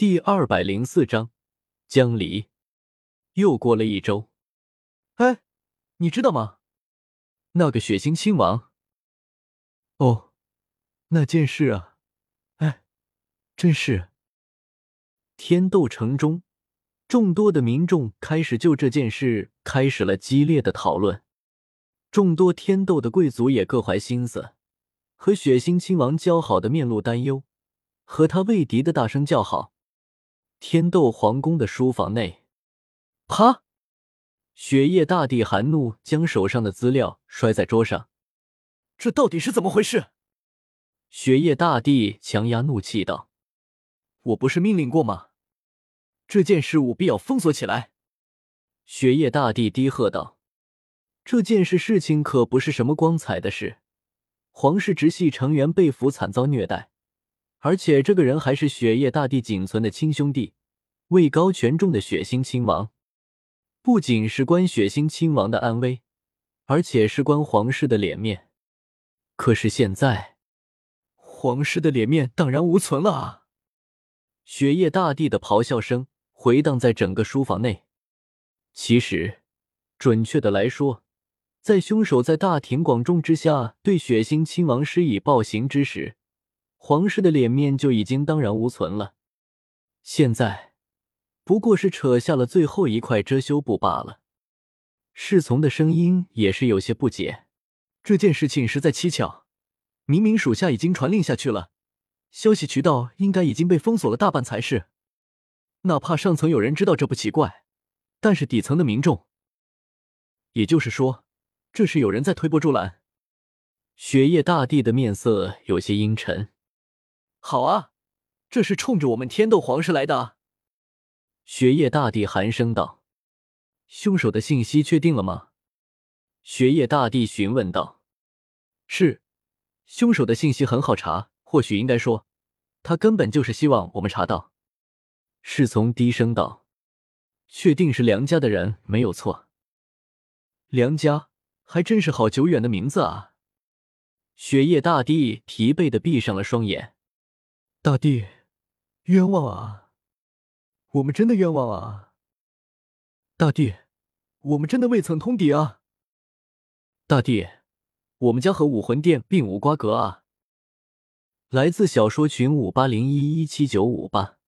第二百零四章江离。又过了一周，哎，你知道吗？那个血腥亲王。哦，那件事啊，哎，真是。天斗城中，众多的民众开始就这件事开始了激烈的讨论。众多天斗的贵族也各怀心思，和血腥亲王交好的面露担忧，和他为敌的大声叫好。天斗皇宫的书房内，啪！雪夜大帝含怒将手上的资料摔在桌上。这到底是怎么回事？雪夜大帝强压怒气道：“我不是命令过吗？这件事务必要封锁起来。”雪夜大帝低喝道：“这件事事情可不是什么光彩的事，皇室直系成员被俘惨遭虐待。”而且这个人还是雪夜大帝仅存的亲兄弟，位高权重的血腥亲王，不仅是关血腥亲王的安危，而且事关皇室的脸面。可是现在，皇室的脸面荡然无存了啊！雪夜大帝的咆哮声回荡在整个书房内。其实，准确的来说，在凶手在大庭广众之下对血腥亲王施以暴行之时。皇室的脸面就已经荡然无存了，现在不过是扯下了最后一块遮羞布罢了。侍从的声音也是有些不解，这件事情实在蹊跷。明明属下已经传令下去了，消息渠道应该已经被封锁了大半才是。哪怕上层有人知道这不奇怪，但是底层的民众，也就是说，这是有人在推波助澜。雪夜大帝的面色有些阴沉。好啊，这是冲着我们天斗皇室来的。雪夜大帝寒声道：“凶手的信息确定了吗？”雪夜大帝询问道：“是，凶手的信息很好查，或许应该说，他根本就是希望我们查到。”侍从低声道：“确定是梁家的人没有错。梁家还真是好久远的名字啊！”雪夜大帝疲惫的闭上了双眼。大帝，冤枉啊！我们真的冤枉啊！大帝，我们真的未曾通敌啊！大帝，我们家和武魂殿并无瓜葛啊！来自小说群五八零一一七九五八。